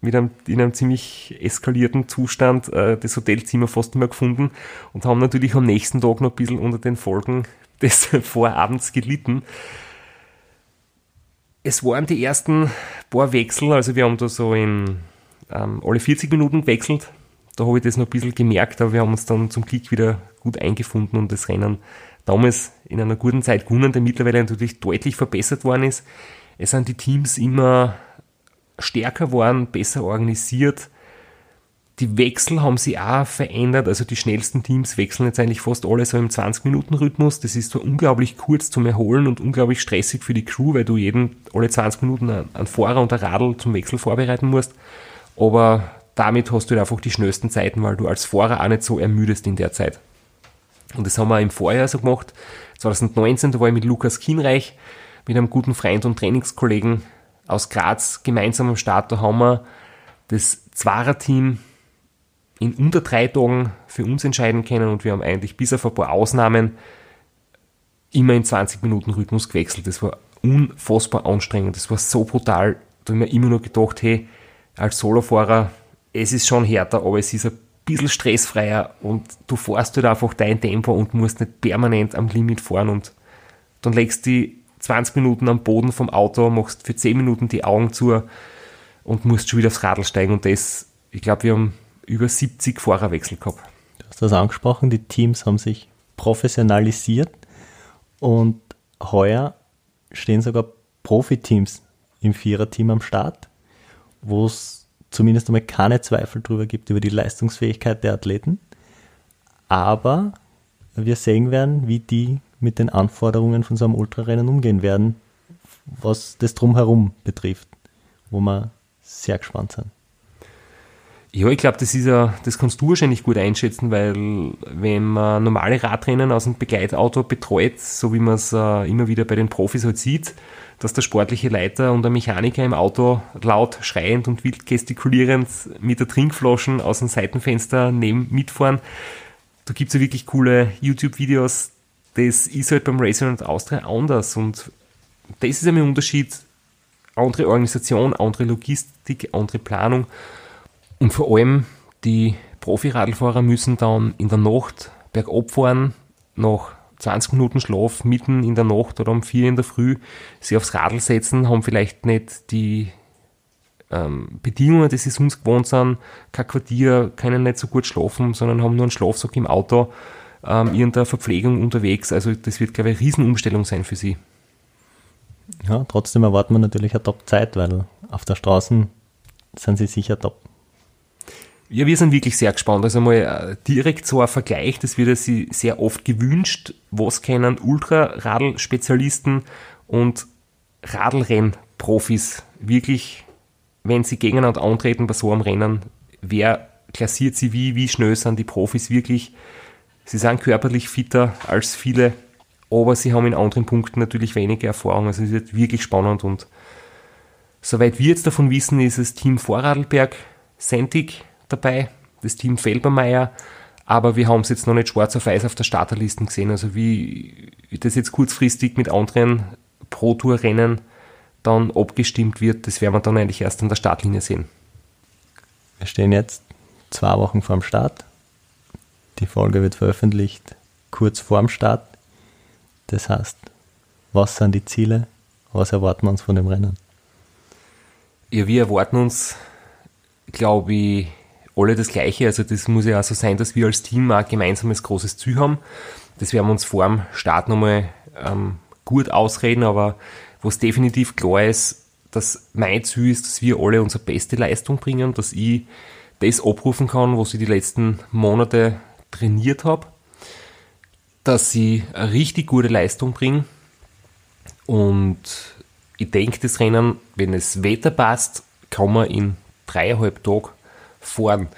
mit einem, in einem ziemlich eskalierten Zustand äh, das Hotelzimmer fast nicht mehr gefunden und haben natürlich am nächsten Tag noch ein bisschen unter den Folgen des Vorabends gelitten. Es waren die ersten paar Wechsel, also wir haben da so in ähm, alle 40 Minuten gewechselt. Da habe ich das noch ein bisschen gemerkt, aber wir haben uns dann zum Glück wieder gut eingefunden und das Rennen damals in einer guten Zeit gewonnen, der mittlerweile natürlich deutlich verbessert worden ist. Es sind die Teams immer stärker geworden, besser organisiert die Wechsel haben sich auch verändert. Also die schnellsten Teams wechseln jetzt eigentlich fast alle so im 20-Minuten-Rhythmus. Das ist zwar unglaublich kurz zum Erholen und unglaublich stressig für die Crew, weil du jeden alle 20 Minuten einen Fahrer und ein Radl zum Wechsel vorbereiten musst. Aber damit hast du halt einfach die schnellsten Zeiten, weil du als Fahrer auch nicht so ermüdest in der Zeit. Und das haben wir im Vorjahr so gemacht. 2019, da war ich mit Lukas Kienreich, mit einem guten Freund und Trainingskollegen aus Graz gemeinsam am Start. Da haben wir das Zwarer-Team in unter drei Tagen für uns entscheiden können und wir haben eigentlich bis auf ein paar Ausnahmen immer in 20 Minuten Rhythmus gewechselt. Das war unfassbar anstrengend, das war so brutal. Da habe ich mir immer nur gedacht, hey, als Solofahrer, es ist schon härter, aber es ist ein bisschen stressfreier und du fährst halt einfach dein Tempo und musst nicht permanent am Limit fahren und dann legst du die 20 Minuten am Boden vom Auto, machst für 10 Minuten die Augen zu und musst schon wieder aufs Radl steigen und das, ich glaube, wir haben über 70 Fahrerwechsel gehabt. Du hast das angesprochen, die Teams haben sich professionalisiert und heuer stehen sogar Profiteams im Viererteam am Start, wo es zumindest einmal keine Zweifel darüber gibt, über die Leistungsfähigkeit der Athleten. Aber wir sehen werden, wie die mit den Anforderungen von so einem Ultrarennen umgehen werden, was das Drumherum betrifft, wo wir sehr gespannt sind. Ja, ich glaube, das ist ja, das kannst du wahrscheinlich gut einschätzen, weil wenn man normale Radrennen aus einem Begleitauto betreut, so wie man es äh, immer wieder bei den Profis halt sieht, dass der sportliche Leiter und der Mechaniker im Auto laut schreiend und wild gestikulierend mit der Trinkflaschen aus dem Seitenfenster neben mitfahren. Da gibt es ja wirklich coole YouTube-Videos. Das ist halt beim Racing und Austria anders und das ist ein Unterschied. Andere Organisation, andere Logistik, andere Planung. Und vor allem die Profiradlfahrer müssen dann in der Nacht bergab fahren, nach 20 Minuten Schlaf mitten in der Nacht oder um 4 in der Früh sie aufs Radl setzen, haben vielleicht nicht die ähm, Bedingungen, die sie sonst gewohnt sind, kein Quartier, können nicht so gut schlafen, sondern haben nur einen Schlafsack im Auto, ähm, irgendeine Verpflegung unterwegs. Also das wird, glaube ich, eine Riesenumstellung sein für sie. Ja, trotzdem erwarten wir natürlich eine Top-Zeit, weil auf der Straße sind sie sicher top. Ja, wir sind wirklich sehr gespannt. Also mal äh, direkt so ein Vergleich, das wird sich sehr oft gewünscht. Was kennen Ultraradl-Spezialisten und Radlrennprofis wirklich, wenn sie gegeneinander antreten bei so einem Rennen, wer klassiert sie wie, wie schnell sind die Profis wirklich. Sie sind körperlich fitter als viele, aber sie haben in anderen Punkten natürlich weniger Erfahrung. Also es wird wirklich spannend und soweit wir jetzt davon wissen, ist das Team Vorarlberg Sentig dabei, das Team Felbermeier, aber wir haben es jetzt noch nicht schwarz auf weiß auf der Starterliste gesehen. Also wie das jetzt kurzfristig mit anderen Pro-Tour-Rennen dann abgestimmt wird, das werden wir dann eigentlich erst an der Startlinie sehen. Wir stehen jetzt zwei Wochen vorm Start. Die Folge wird veröffentlicht kurz vorm Start. Das heißt, was sind die Ziele? Was erwarten wir uns von dem Rennen? Ja, wir erwarten uns, glaube ich, alle das Gleiche. Also das muss ja auch so sein, dass wir als Team ein gemeinsames großes Ziel haben. Das werden wir uns vor dem Start nochmal ähm, gut ausreden, aber was definitiv klar ist, dass mein Ziel ist, dass wir alle unsere beste Leistung bringen, dass ich das abrufen kann, was ich die letzten Monate trainiert habe, dass ich eine richtig gute Leistung bringe und ich denke, das Rennen, wenn das Wetter passt, kann man in dreieinhalb Tagen fahren.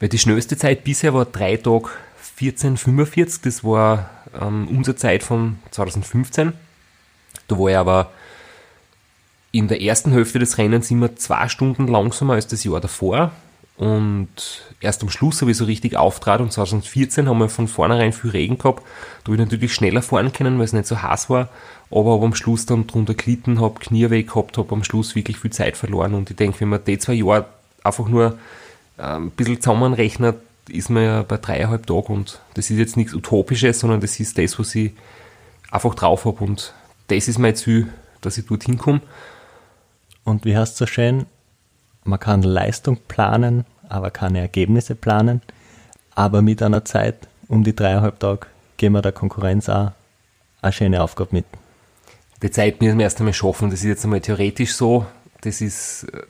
Weil die schnellste Zeit bisher war drei Tage 14,45, das war ähm, unsere Zeit von 2015. Da war ich aber in der ersten Hälfte des Rennens immer zwei Stunden langsamer als das Jahr davor. Und erst am Schluss habe ich so richtig auftrat und 2014 haben wir von vornherein viel Regen gehabt. Da habe ich natürlich schneller fahren können, weil es nicht so heiß war. Aber habe am Schluss dann drunter gelitten, habe Knie weg gehabt, habe am Schluss wirklich viel Zeit verloren. Und ich denke, wenn man die zwei Jahre einfach nur ein bisschen zusammenrechnet, ist man ja bei dreieinhalb Tagen und das ist jetzt nichts Utopisches, sondern das ist das, was ich einfach drauf habe und das ist mein Ziel, dass ich dorthin komme. Und wie heißt es so schön, man kann Leistung planen, aber keine Ergebnisse planen. Aber mit einer Zeit um die dreieinhalb Tage geben wir der Konkurrenz auch eine schöne Aufgabe mit. Die Zeit müssen wir erst einmal schaffen. Das ist jetzt einmal theoretisch so. Das ist äh,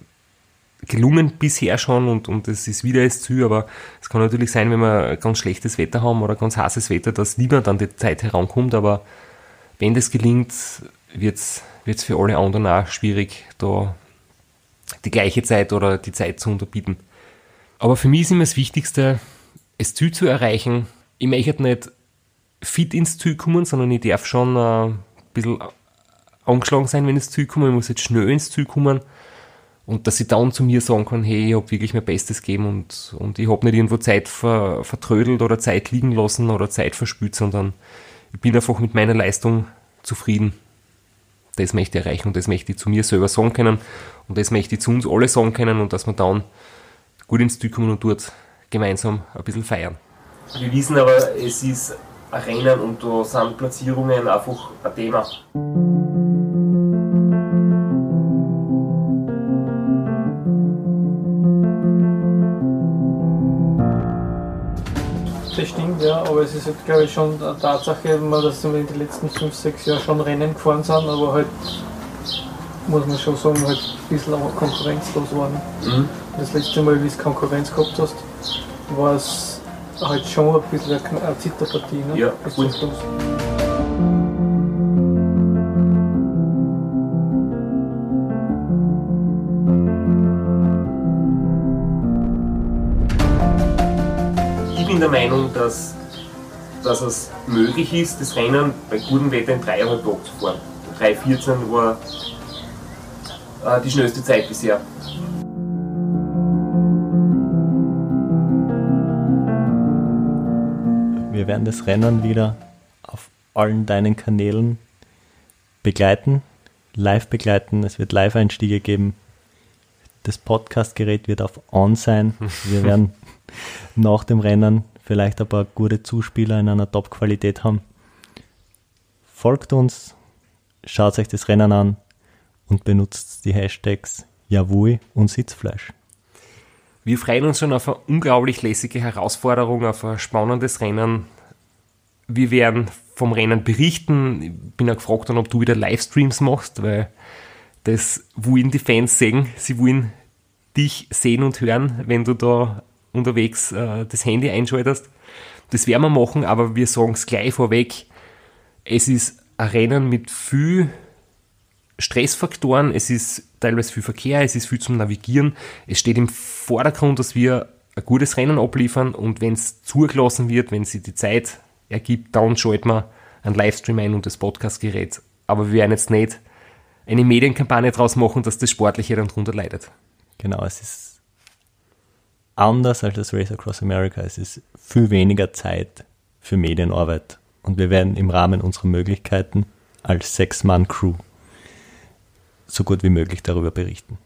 gelungen bisher schon und, und das ist wieder das Ziel, aber es kann natürlich sein, wenn wir ganz schlechtes Wetter haben oder ganz heißes Wetter, dass niemand an die Zeit herankommt, aber wenn das gelingt, wird es für alle anderen auch schwierig, da die gleiche Zeit oder die Zeit zu unterbieten. Aber für mich ist immer das Wichtigste, das Ziel zu erreichen. Ich möchte nicht fit ins Ziel kommen, sondern ich darf schon ein bisschen angeschlagen sein, wenn ich ins Ziel komme. Ich muss jetzt schnell ins Ziel kommen und dass ich dann zu mir sagen kann, hey, ich habe wirklich mein Bestes gegeben und, und ich habe nicht irgendwo Zeit ver, vertrödelt oder Zeit liegen lassen oder Zeit verspült, sondern ich bin einfach mit meiner Leistung zufrieden. Das möchte ich erreichen und das möchte ich zu mir selber sagen können und das möchte ich zu uns alle sagen können und dass wir dann gut ins Ziel kommen und dort gemeinsam ein bisschen feiern. Wir wissen aber, es ist ein Rennen und da sind Platzierungen einfach ein Thema. Ja, aber es ist halt, glaube ich, schon eine Tatsache, dass wir in den letzten 5, 6 Jahren schon Rennen gefahren sind, aber halt, muss man schon sagen, halt ein bisschen konkurrenzlos waren. Mhm. Das letzte Mal, wie du Konkurrenz gehabt hast, war es halt schon ein bisschen eine Zitterpartie, ne? Ja, bis der Meinung, dass, dass es möglich ist, das Rennen bei gutem Wetter in dreieinhalb Tagen zu fahren. 3,14 war äh, die schnellste Zeit bisher. Wir werden das Rennen wieder auf allen deinen Kanälen begleiten, live begleiten. Es wird Live-Einstiege geben. Das Podcast-Gerät wird auf On sein. Wir werden nach dem Rennen vielleicht ein paar gute Zuspieler in einer Top-Qualität haben. Folgt uns, schaut euch das Rennen an und benutzt die Hashtags Jawohl und Sitzfleisch. Wir freuen uns schon auf eine unglaublich lässige Herausforderung, auf ein spannendes Rennen. Wir werden vom Rennen berichten. Ich bin auch gefragt, ob du wieder Livestreams machst, weil das wollen die Fans sehen. Sie wollen dich sehen und hören, wenn du da unterwegs äh, das Handy einschaltest. Das werden wir machen, aber wir sagen es gleich vorweg. Es ist ein Rennen mit viel Stressfaktoren, es ist teilweise viel Verkehr, es ist viel zum Navigieren. Es steht im Vordergrund, dass wir ein gutes Rennen abliefern und wenn es zugelassen wird, wenn sich die Zeit ergibt, dann schalten wir einen Livestream ein und das Podcastgerät. Aber wir werden jetzt nicht eine Medienkampagne draus machen, dass das Sportliche dann drunter leidet. Genau, es ist anders als das Race Across America. Es ist viel weniger Zeit für Medienarbeit. Und wir werden im Rahmen unserer Möglichkeiten als Sechs-Mann-Crew so gut wie möglich darüber berichten.